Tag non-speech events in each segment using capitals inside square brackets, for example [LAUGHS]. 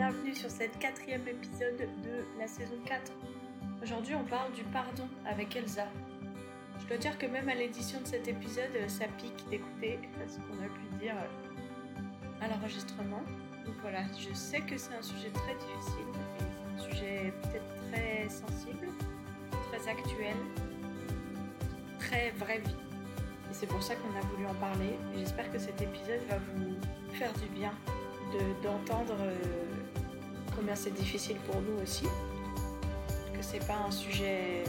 bienvenue sur cette quatrième épisode de la saison 4. Aujourd'hui on parle du pardon avec Elsa. Je dois dire que même à l'édition de cet épisode, ça pique d'écouter ce qu'on a pu dire à l'enregistrement. Donc voilà, je sais que c'est un sujet très difficile, un sujet peut-être très sensible, très actuel, très vraie vie. Et c'est pour ça qu'on a voulu en parler. J'espère que cet épisode va vous faire du bien d'entendre euh, combien c'est difficile pour nous aussi, que c'est pas un sujet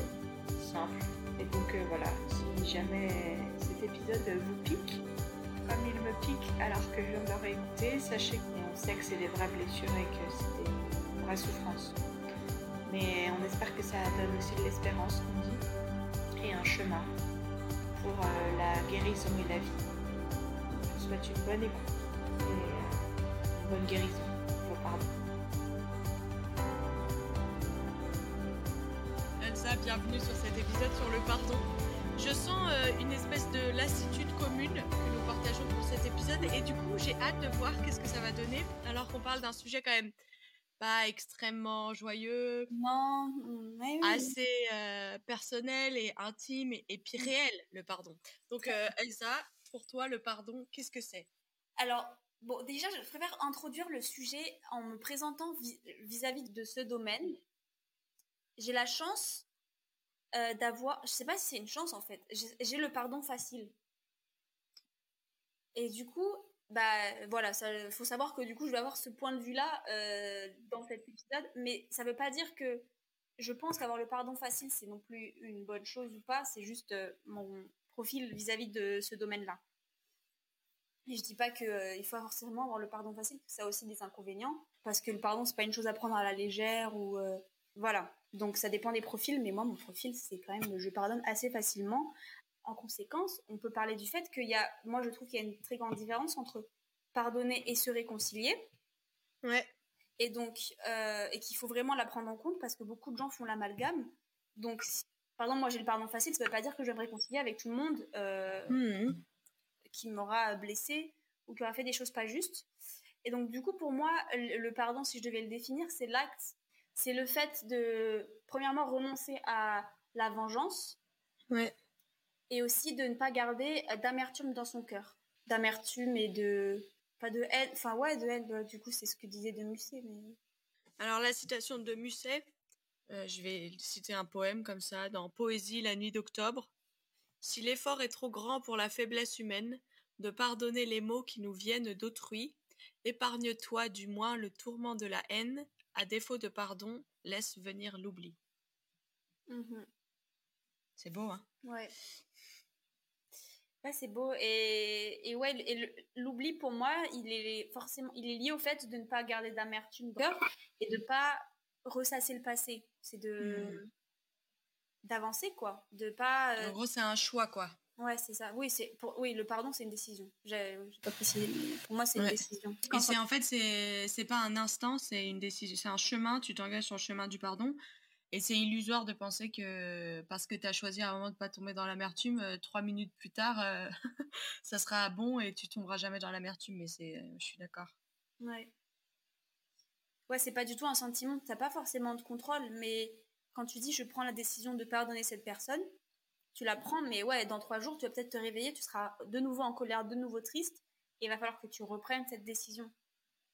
simple. Et donc euh, voilà, si jamais cet épisode vous pique, comme il me pique alors que je viens de réécouter, sachez qu'on sait que c'est des vraies blessures et que c'est des vraies souffrances. Mais on espère que ça donne aussi de l'espérance, qu'on dit, et un chemin pour euh, la guérison et la vie. Je vous souhaite une bonne écoute bonne guérison. Bienvenue sur cet épisode sur le pardon. Je sens euh, une espèce de lassitude commune que nous partageons pour cet épisode et du coup j'ai hâte de voir qu'est-ce que ça va donner alors qu'on parle d'un sujet quand même pas extrêmement joyeux, non, assez euh, personnel et intime et, puis réel le pardon. Donc euh, Elsa, pour toi le pardon, qu'est-ce que c'est? Alors Bon, déjà, je préfère introduire le sujet en me présentant vis-à-vis de ce domaine. J'ai la chance euh, d'avoir, je sais pas si c'est une chance en fait, j'ai le pardon facile. Et du coup, bah voilà, il faut savoir que du coup, je vais avoir ce point de vue-là euh, dans cet épisode, mais ça veut pas dire que je pense qu'avoir le pardon facile, c'est non plus une bonne chose ou pas, c'est juste euh, mon profil vis à -vis de ce domaine-là. Et je dis pas qu'il faut forcément avoir le pardon facile, ça a aussi des inconvénients, parce que le pardon c'est pas une chose à prendre à la légère ou voilà. Donc ça dépend des profils, mais moi mon profil c'est quand même je pardonne assez facilement. En conséquence, on peut parler du fait qu'il y a, moi je trouve qu'il y a une très grande différence entre pardonner et se réconcilier. Ouais. Et donc euh, et qu'il faut vraiment la prendre en compte parce que beaucoup de gens font l'amalgame. Donc par exemple moi j'ai le pardon facile, ça veut pas dire que je vais me réconcilier avec tout le monde. Euh, mmh qui m'aura blessé ou qui aura fait des choses pas justes. Et donc, du coup, pour moi, le pardon, si je devais le définir, c'est l'acte, c'est le fait de, premièrement, renoncer à la vengeance. Ouais. Et aussi de ne pas garder d'amertume dans son cœur. D'amertume et de, pas de haine, enfin, ouais, de haine, bah, du coup, c'est ce que disait de Musset, mais. Alors, la citation de Musset, euh, je vais citer un poème comme ça, dans Poésie, la nuit d'octobre. Si l'effort est trop grand pour la faiblesse humaine, de pardonner les maux qui nous viennent d'autrui, épargne-toi du moins le tourment de la haine, à défaut de pardon, laisse venir l'oubli. Mm-hmm. C'est beau, hein? Ouais. Ouais, c'est beau. Et, et ouais, l'oubli pour moi, il est forcément, il est lié au fait de ne pas garder d'amertume cœur et de pas ressasser le passé. C'est de, mm d'avancer quoi de pas euh, en gros c'est un choix quoi ouais c'est ça. Oui c'est pour oui le pardon c'est une décision. J'ai pas précisé pour moi c'est une décision. Et c'est en fait c'est c'est pas un instant c'est une décision c'est un chemin tu t'engages sur le chemin du pardon. Et c'est illusoire de penser que parce que tu as choisi à un moment de pas tomber dans l'amertume euh, trois minutes plus tard euh, [LAUGHS] ça sera bon et tu tomberas jamais dans l'amertume. Mais c'est je suis d'accord. Ouais. Ouais c'est pas du tout un sentiment. T'as pas forcément de contrôle mais quand tu dis je prends la décision de pardonner cette personne, tu la prends, mais ouais, dans trois jours, tu vas peut-être te réveiller, tu seras de nouveau en colère, de nouveau triste, et il va falloir que tu reprennes cette décision.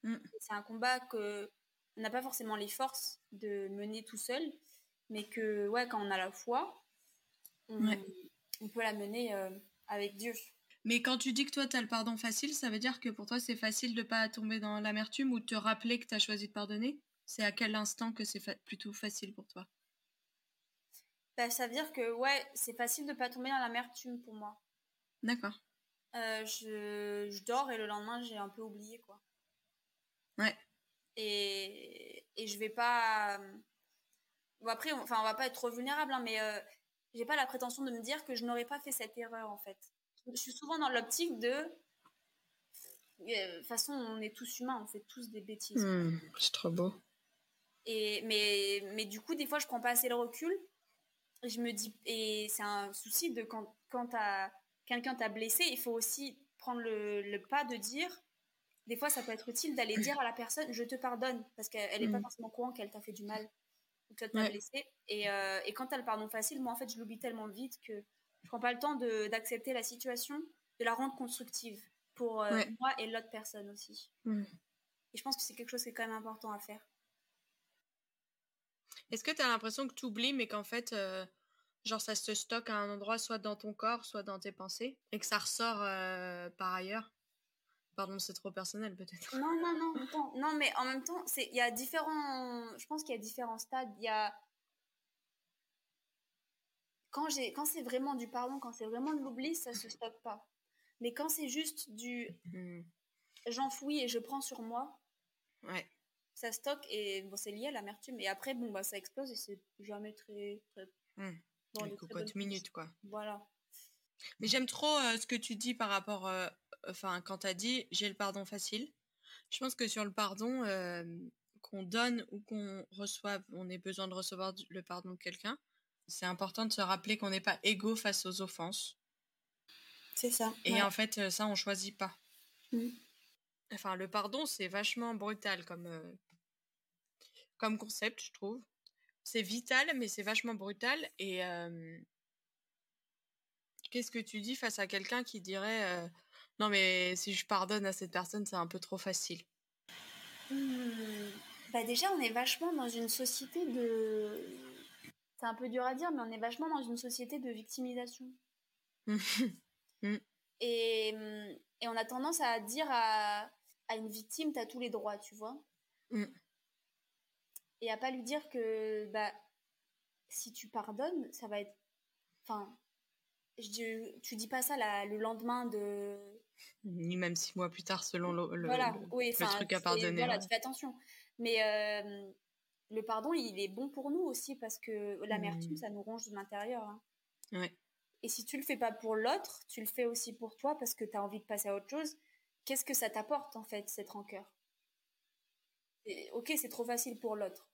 Mm. C'est un combat que on n'a pas forcément les forces de mener tout seul, mais que ouais, quand on a la foi, on, peut la mener euh, avec Dieu. Mais quand tu dis que toi, tu as le pardon facile, ça veut dire que pour toi, c'est facile de pas tomber dans l'amertume ou de te rappeler que tu as choisi de pardonner? C'est à quel instant que c'est plutôt facile pour toi? Bah, ça veut dire que ouais, c'est facile de pas tomber dans l'amertume pour moi. D'accord. Euh, je, je, dors et le lendemain j'ai un peu oublié quoi. Ouais. Et, et je vais pas. Bon, après, on, enfin, on va pas être trop vulnérable, hein, mais euh, j'ai pas la prétention de me dire que je n'aurais pas fait cette erreur en fait. Je suis souvent dans l'optique de. Euh, de toute façon, on est tous humains, on fait tous des bêtises. Hmm, c'est trop beau. Et mais mais du coup, des fois, je prends pas assez le recul je me dis, et c'est un souci de quand, quand quelqu'un t'a blessé, il faut aussi prendre le, pas de dire des fois, ça peut être utile d'aller dire à la personne je te pardonne, parce qu'elle n'est pas Mm. forcément courant qu'elle t'a fait du mal ou que tu as Ouais. blessé. Et, euh, et quand tu as le pardon facile, moi, en fait, je l'oublie tellement vite que je prends pas le temps d'accepter la situation, de la rendre constructive pour euh, Ouais. moi et l'autre personne aussi. Mm. Et je pense que c'est quelque chose qui est quand même important à faire. Est-ce que tu as l'impression que tu oublies, mais qu'en fait, euh, genre, ça se stocke à un endroit, soit dans ton corps, soit dans tes pensées, et que ça ressort euh, par ailleurs? Pardon, c'est trop personnel peut-être. Non, non, non, attends. non, mais en même temps, il y a différents. Je pense qu'il y a différents stades. Il y a. Quand, quand c'est vraiment du pardon, quand c'est vraiment de l'oubli, ça se stocke pas. Mais quand c'est juste du Mm. j'enfouis et je prends sur moi, Ouais. Ça stocke et bon, c'est lié à l'amertume. Et après, bon, bah, ça explose et c'est jamais très. très Mm. dans Les cocottes minutes, quoi. Voilà. Mais j'aime trop euh, ce que tu dis par rapport, euh, enfin, quand t'as dit j'ai le pardon facile. Je pense que sur le pardon, euh, qu'on donne ou qu'on reçoive, on ait besoin de recevoir le pardon de quelqu'un. C'est important de se rappeler qu'on n'est pas égaux face aux offenses. C'est ça. Et ouais. en fait, euh, ça, on choisit pas. Mm. Enfin, le pardon, c'est vachement brutal comme, euh, comme concept, je trouve. C'est vital, mais c'est vachement brutal. Et euh, qu'est-ce que tu dis face à quelqu'un qui dirait euh, Non, mais si je pardonne à cette personne, c'est un peu trop facile? Hmm. Bah déjà, on est vachement dans une société de... C'est un peu dur à dire, mais on est vachement dans une société de victimisation. [LAUGHS] Et, hum, et on a tendance à dire à, à une victime, t'as tous les droits, tu vois? Et à pas lui dire que bah, si tu pardonnes, ça va être... Enfin, je dis, tu dis pas ça la- le lendemain de... Ni même six mois plus tard, selon le, le- voilà, le- oui, le enfin, truc à pardonner. Voilà, tu fais attention. Mais euh, le pardon, il est bon pour nous aussi parce que l'amertume, Mm. ça nous ronge de l'intérieur. hein. Ouais. Et si tu le fais pas pour l'autre, tu le fais aussi pour toi parce que tu as envie de passer à autre chose. Qu'est-ce que ça t'apporte en fait, cette rancœur? Et, Ok, c'est trop facile pour l'autre.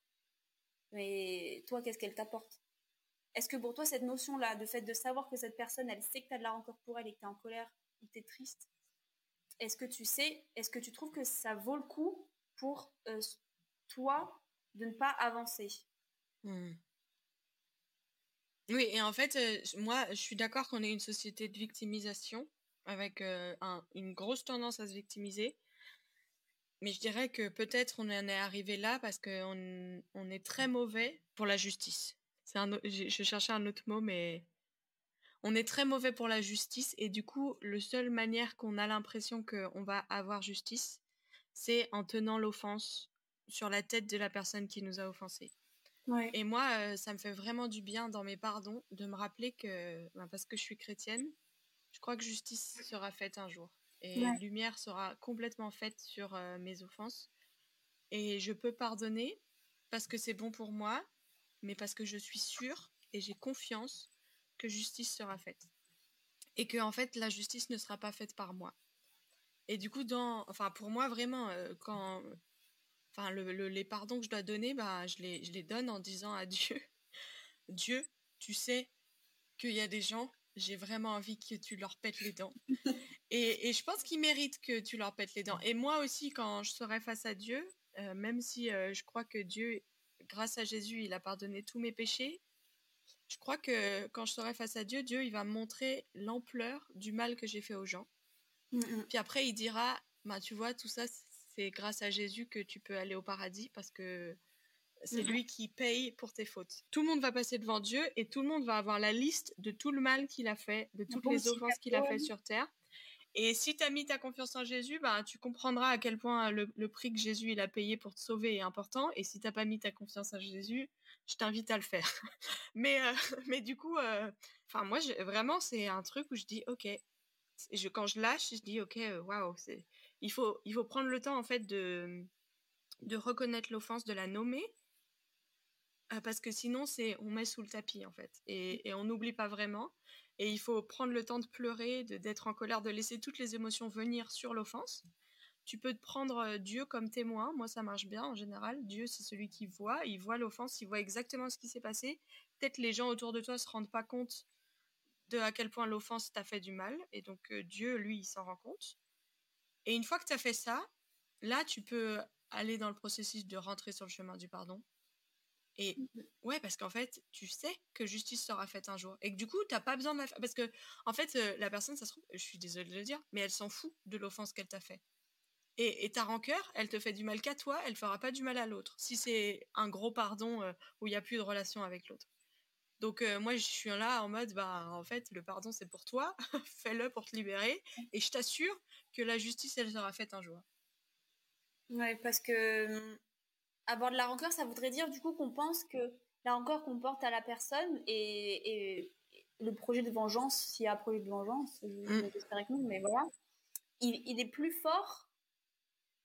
Mais toi, qu'est-ce qu'elle t'apporte? Est-ce que pour toi, cette notion-là, de fait de savoir que cette personne, elle sait que tu as de la rancœur pour elle et que tu es en colère ou tu es triste, est-ce que tu sais, est-ce que tu trouves que ça vaut le coup pour euh, toi de ne pas avancer? Hmm. Oui, et en fait, euh, moi, je suis d'accord qu'on est une société de victimisation, avec euh, un- une grosse tendance à se victimiser. Mais je dirais que peut-être on en est arrivé là parce qu'on on est très mauvais pour la justice. C'est un, j'ai- je cherchais un autre mot, mais on est très mauvais pour la justice. Et du coup, le seule manière qu'on a l'impression qu'on va avoir justice, c'est en tenant l'offense sur la tête de la personne qui nous a offensés. Ouais. Et moi, euh, ça me fait vraiment du bien dans mes pardons de me rappeler que, ben, parce que je suis chrétienne, je crois que justice sera faite un jour. Et Ouais. lumière sera complètement faite sur euh, mes offenses. Et je peux pardonner parce que c'est bon pour moi, mais parce que je suis sûre et j'ai confiance que justice sera faite. Et que, en fait, la justice ne sera pas faite par moi. Et du coup, dans, enfin, pour moi, vraiment, euh, quand, enfin, le, le- les pardons que je dois donner, bah, je les, je les donne en disant à Dieu, Dieu, tu sais qu'il y a des gens, j'ai vraiment envie que tu leur pètes les dents. Et, et je pense qu'ils méritent que tu leur pètes les dents. Et moi aussi, quand je serai face à Dieu, euh, même si euh, je crois que Dieu, grâce à Jésus, il a pardonné tous mes péchés, je crois que quand je serai face à Dieu, Dieu, il va me montrer l'ampleur du mal que j'ai fait aux gens. Mm, Puis après, il dira, bah, tu vois, tout ça, c'est grâce à Jésus que tu peux aller au paradis parce que c'est lui qui paye pour tes fautes. Tout le monde va passer devant Dieu et tout le monde va avoir la liste de tout le mal qu'il a fait, de toutes bon les offenses qu'il a fait sur terre. Et si tu as mis ta confiance en Jésus, bah, tu comprendras à quel point le, le prix que Jésus il a payé pour te sauver est important. Et si t'as pas mis ta confiance en Jésus, je t'invite à le faire. [LAUGHS] mais, euh, [LAUGHS] mais du coup, euh, enfin moi, vraiment, c'est un truc où je dis, ok, je, quand je lâche, je dis ok, euh, waouh, il faut il faut prendre le temps en fait de de reconnaître l'offense, de la nommer, parce que sinon c'est on met sous le tapis en fait et, et on n'oublie pas vraiment. Et il faut prendre le temps de pleurer, d'être en colère, de laisser toutes les émotions venir sur l'offense. Tu peux te prendre euh, Dieu comme témoin. Moi, ça marche bien en général. Dieu, c'est celui qui voit. Il voit l'offense, il voit exactement ce qui s'est passé. Peut-être les gens autour de toi se rendent pas compte de à quel point l'offense t'a fait du mal. Et donc, euh, Dieu, lui, il s'en rend compte. Et une fois que tu as fait ça, là, tu peux aller dans le processus de rentrer sur le chemin du pardon. Et mmh. ouais, parce qu'en fait, tu sais que justice sera faite un jour. Et que du coup, t'as pas besoin de la faire. Parce que, en fait, euh, la personne, ça se trouve, je suis désolée de le dire, mais elle s'en fout de l'offense qu'elle t'a fait. Et, ta rancœur, elle te fait du mal qu'à toi, elle fera pas du mal à l'autre. Si c'est un gros pardon euh, où il n'y a plus de relation avec l'autre. Donc euh, moi, je suis là en mode, bah en fait, le pardon c'est pour toi, [LAUGHS] fais-le pour te libérer, et je t'assure que la justice, elle sera faite un jour. Ouais, parce que hum, avoir de la rancœur, ça voudrait dire du coup qu'on pense que la rancœur qu'on porte à la personne et, le projet de vengeance, s'il y a un projet de vengeance, j'espère mm. que non, mais voilà, il, est plus fort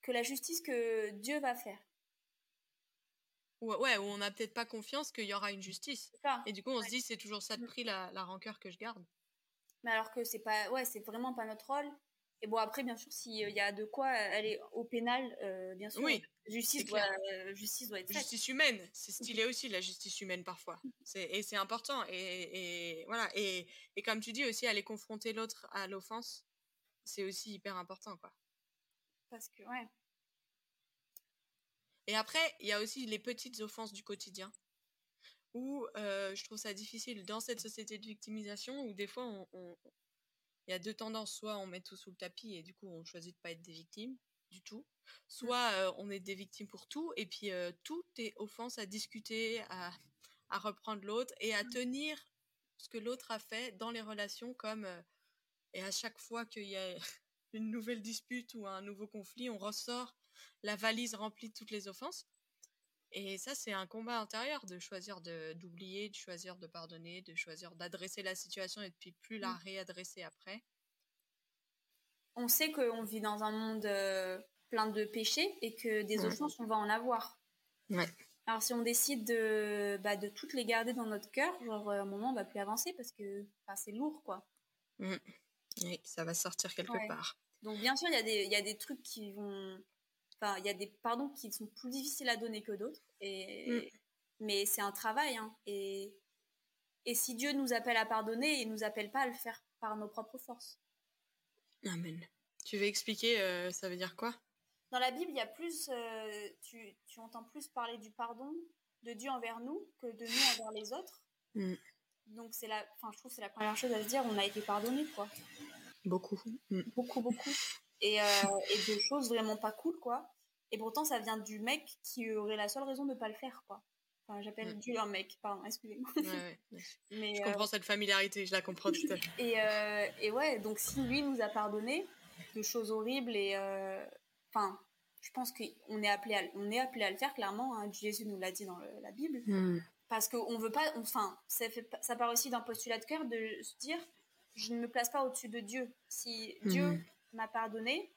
que la justice que Dieu va faire. Ouais, ou on n'a peut-être pas confiance qu'il y aura une justice. Et du coup, on se dit, c'est toujours ça de mm. prix, la, la rancœur que je garde. Mais alors que c'est pas, ouais, c'est vraiment pas notre rôle. Et bon, après, bien sûr, s'il y a de quoi aller au pénal, euh, bien sûr, oui, justice, doit, euh, justice doit être faite. Justice humaine, c'est stylé aussi, la justice humaine, parfois. Et c'est important. Et, et, voilà. Et, et comme tu dis aussi, aller confronter l'autre à l'offense, c'est aussi hyper important, quoi. Parce que, ouais. Et après, il y a aussi les petites offenses du quotidien. Où euh, je trouve ça difficile dans cette société de victimisation, où des fois, on il y a deux tendances. Soit on met tout sous le tapis et du coup on choisit de pas être des victimes du tout. Soit euh, on est des victimes pour tout et puis euh, tout est offense à discuter, à, à reprendre l'autre et à tenir ce que l'autre a fait dans les relations comme euh, et à chaque fois qu'il y a [LAUGHS] une nouvelle dispute ou un nouveau conflit, on ressort la valise remplie de toutes les offenses. Et ça, c'est un combat intérieur de choisir d'oublier, de, choisir de pardonner, de choisir d'adresser la situation et de puis plus la mmh. réadresser après. On sait qu'on vit dans un monde euh, plein de péchés et que des mmh. offenses, on va en avoir. Ouais. Alors si on décide de, bah, de toutes les garder dans notre cœur, genre à un moment, on va plus avancer parce que c'est lourd, quoi. Mmh. Oui, ça va sortir quelque part. Donc bien sûr, il y, y, a des trucs qui vont Enfin, il y a des pardons qui sont plus difficiles à donner que d'autres. Et, mm. Mais c'est un travail. Hein, et, et si Dieu nous appelle à pardonner, il nous appelle pas à le faire par nos propres forces. Amen. Tu veux expliquer, euh, ça veut dire quoi? Dans la Bible, il y a plus, euh, tu, tu, entends plus parler du pardon de Dieu envers nous que de nous envers les autres. Mm. Donc c'est la, enfin je trouve c'est la première chose à se dire, on a été pardonné quoi. Beaucoup. Mm. Beaucoup beaucoup et, euh, et de choses vraiment pas cool, quoi. Et pourtant, ça vient du mec qui aurait la seule raison de pas le faire, quoi. Enfin, j'appelle mm. Dieu un mec, pardon, excusez-moi. Ouais, [LAUGHS] Mais, je comprends euh, cette familiarité, je la comprends tout à [LAUGHS] fait. Et, euh, et ouais, donc si lui nous a pardonné de choses horribles et. Euh, enfin, je pense qu'on est, appelé à, on est appelé à le faire, clairement. Hein, Jésus nous l'a dit dans la Bible. Mm. Parce qu'on veut pas. Enfin, ça, fait, ça part aussi d'un postulat de cœur de se dire je ne me place pas au-dessus de Dieu. Si Dieu mm m'a pardonné,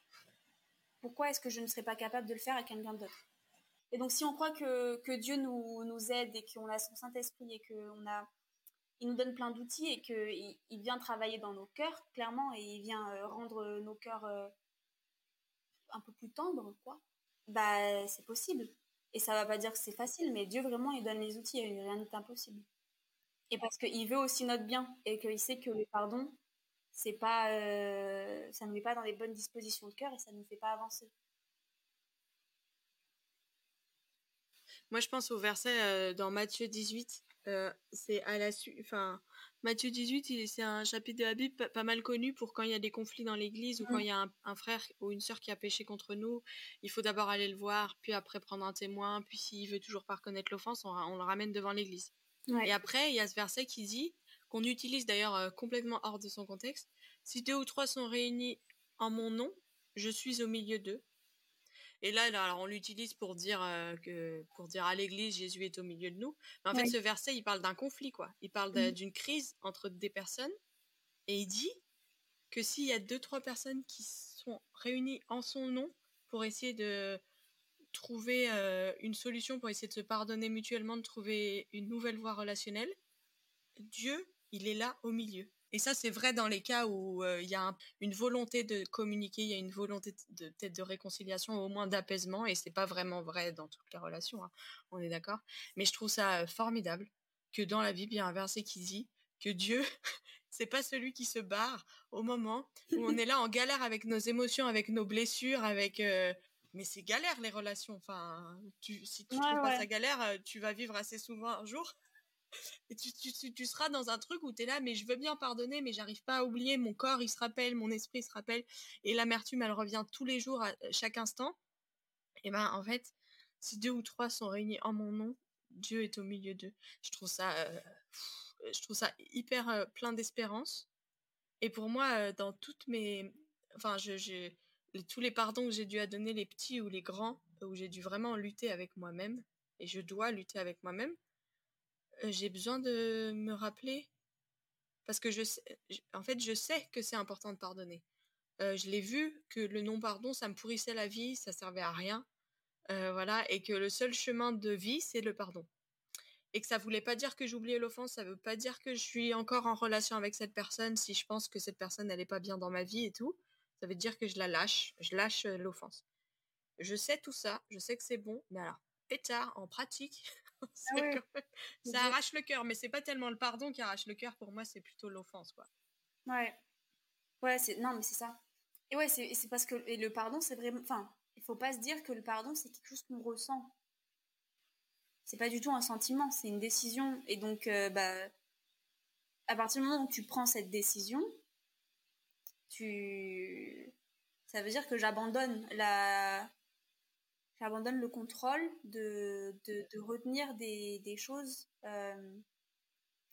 pourquoi est-ce que je ne serais pas capable de le faire à quelqu'un d'autre? Et donc, si on croit que, que Dieu nous, nous aide et qu'on a son Saint-Esprit et qu'on a, il nous donne plein d'outils et qu'il il vient travailler dans nos cœurs, clairement, et il vient euh, rendre nos cœurs euh, un peu plus tendres, quoi, bah, c'est possible. Et ça va pas dire que c'est facile, mais Dieu vraiment, il donne les outils, et rien n'est impossible. Et parce qu'il veut aussi notre bien et qu'il sait que le pardon, c'est pas, euh, ça ne met pas dans les bonnes dispositions de cœur et ça ne nous fait pas avancer. Moi, je pense au verset euh, dans Matthieu 18. Euh, c'est à la suite, enfin, Matthieu 18, c'est un chapitre de la Bible pas, mal connu pour quand il y a des conflits dans l'église ou quand mm. il y a un, frère ou une sœur qui a péché contre nous. Il faut d'abord aller le voir, puis après prendre un témoin, puis s'il veut toujours pas reconnaître l'offense, on, le ramène devant l'église. Et après, il y a ce verset qui dit qu'on utilise d'ailleurs euh, complètement hors de son contexte. Si deux ou trois sont réunis en mon nom, je suis au milieu d'eux. Et là, alors on l'utilise pour dire euh, que pour dire à l'Église Jésus est au milieu de nous. Mais en fait, ce verset, il parle d'un conflit, quoi. Il parle mm. d'une crise entre des personnes, et il dit que s'il y a deux trois personnes qui sont réunies en son nom pour essayer de trouver euh, une solution, pour essayer de se pardonner mutuellement, de trouver une nouvelle voie relationnelle, Dieu il est là au milieu. Et ça, c'est vrai dans les cas où euh, il y a une volonté de communiquer, il y a une volonté de peut-être de réconciliation, au moins d'apaisement, et c'est pas vraiment vrai dans toutes les relations, hein, on est d'accord. Mais je trouve ça euh, formidable que dans la Bible, il y a un verset qui dit que Dieu, [LAUGHS] c'est pas celui qui se barre au moment où on est là en galère avec nos émotions, avec nos blessures, avec euh, mais c'est galère les relations. Enfin, tu, si tu trouves pas ça galère, tu vas vivre assez souvent un jour. Tu, seras dans un truc où tu es là, mais je veux bien pardonner, mais j'arrive pas à oublier. Mon corps, il se rappelle, mon esprit se rappelle. Et l'amertume, elle revient tous les jours, à chaque instant. Et ben, en fait, si deux ou trois sont réunis en mon nom, Dieu est au milieu d'eux. Je trouve ça, euh, je trouve ça hyper euh, plein d'espérance. Et pour moi, dans toutes mes, enfin, tous les pardons que j'ai dû à donner, les petits ou les grands, où j'ai dû vraiment lutter avec moi-même, et je dois lutter avec moi-même, euh, j'ai besoin de me rappeler, parce que je sais, en fait, je sais que c'est important de pardonner. Euh, je l'ai vu que le non-pardon, ça me pourrissait la vie, ça servait à rien, euh, voilà, et que le seul chemin de vie, c'est le pardon. Et que ça voulait pas dire que j'oubliais l'offense, ça veut pas dire que je suis encore en relation avec cette personne si je pense que cette personne n'allait pas bien dans ma vie et tout ça veut dire que je la lâche, je lâche euh, l'offense. Je sais tout ça, je sais que c'est bon, mais alors, pétard, en pratique, [LAUGHS] [LAUGHS] ah ça arrache le cœur, mais c'est pas tellement le pardon qui arrache le cœur, pour moi, c'est plutôt l'offense, quoi. Ouais. Ouais, c'est... non, mais c'est ça. Et ouais, c'est, c'est parce que et le pardon, c'est vraiment. Enfin, il faut pas se dire que le pardon, c'est quelque chose qu'on ressent. C'est pas du tout un sentiment, c'est une décision. Et donc, euh, bah, à partir du moment où tu prends cette décision, tu ça veut dire que j'abandonne la j'abandonne le contrôle de, de, retenir des, des choses euh,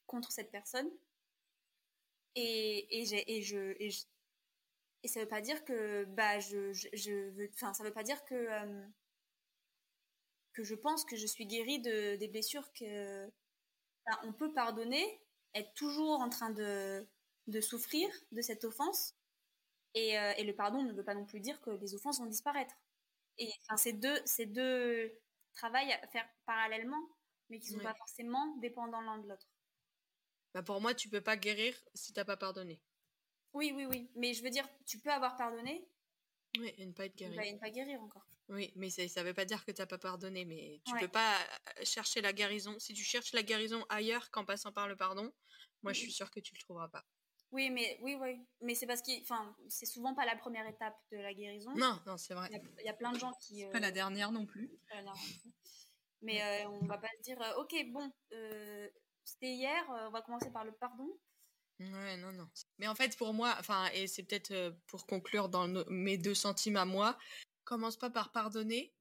contre cette personne. Et, et, et, je, et, je, et ça veut pas dire que bah je, je, veux enfin ça veut pas dire que euh, que je pense que je suis guérie de des blessures que on peut pardonner être toujours en train de de souffrir de cette offense. Euh, et, le pardon ne veut pas non plus dire que les offenses vont disparaître. Et enfin, c'est deux, travails à faire parallèlement, mais qui ne sont pas forcément dépendants l'un de l'autre. Bah pour moi, tu peux pas guérir si tu n'as pas pardonné. Oui, oui, oui. Mais je veux dire, tu peux avoir pardonné. Oui, et ne pas être guéri. Et ne pas guérir encore. Oui, mais ça ne veut pas dire que tu n'as pas pardonné. Mais tu ne peux pas euh, chercher la guérison. Si tu cherches la guérison ailleurs qu'en passant par le pardon, moi, je suis sûre que tu le trouveras pas. Oui, mais oui, oui, mais c'est parce que, enfin, c'est souvent pas la première étape de la guérison. Non, non, c'est vrai. Il y, a plein de gens qui. C'est pas la euh, dernière non plus. Mais euh, on va pas se dire, euh, ok, bon, c'était hier, on va commencer par le pardon. Ouais, non, non. Mais en fait, pour moi, enfin, et c'est peut-être pour conclure dans mes deux centimes à moi, commence pas par pardonner,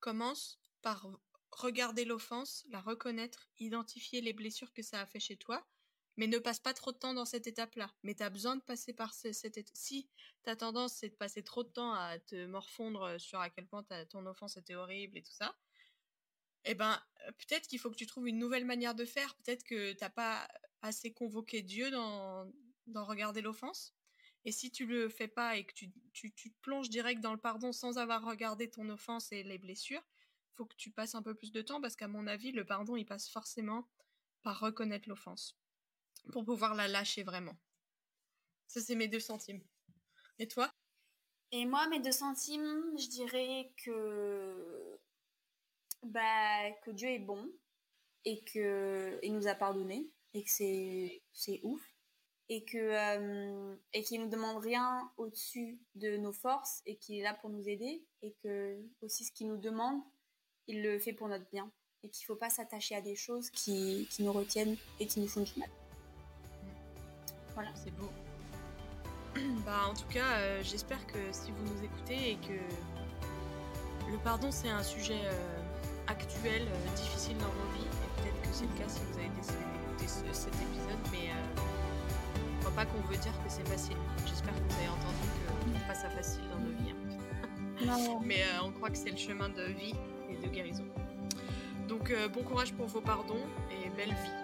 commence par regarder l'offense, la reconnaître, identifier les blessures que ça a fait chez toi, mais ne passe pas trop de temps dans cette étape-là. Mais tu as besoin de passer par cette étape. Si ta tendance, c'est de passer trop de temps à te morfondre euh, sur à quel point ton offense était horrible et tout ça, eh ben, euh, peut-être qu'il faut que tu trouves une nouvelle manière de faire. Peut-être que t'as pas assez convoqué Dieu dans, regarder l'offense. Et si tu le fais pas et que tu, te plonges direct dans le pardon sans avoir regardé ton offense et les blessures, faut que tu passes un peu plus de temps parce qu'à mon avis, le pardon, il passe forcément par reconnaître l'offense pour pouvoir la lâcher vraiment. Ça, c'est mes deux centimes. Et toi? Et moi, mes deux centimes, je dirais que, bah, que Dieu est bon et qu'il nous a pardonné et que c'est, c'est ouf et que euh, et qu'il nous demande rien au-dessus de nos forces et qu'il est là pour nous aider et que aussi ce qu'il nous demande il le fait pour notre bien et qu'il faut pas s'attacher à des choses qui, qui nous retiennent et qui nous font du mal. Voilà. C'est beau. [CLEARS THROAT] bah, en tout cas, euh, j'espère que si vous nous écoutez et que le pardon c'est un sujet euh, actuel, euh, difficile dans vos vies, et peut-être que c'est le cas si vous avez décidé d'écouter cet épisode, mais je crois pas qu'on veut dire que c'est facile. J'espère que vous avez entendu que n'est pas ça facile dans nos vies. Hein. [LAUGHS] [LAUGHS] mais on croit que c'est le chemin de vie et de guérison. Donc bon courage pour vos pardons et belle vie.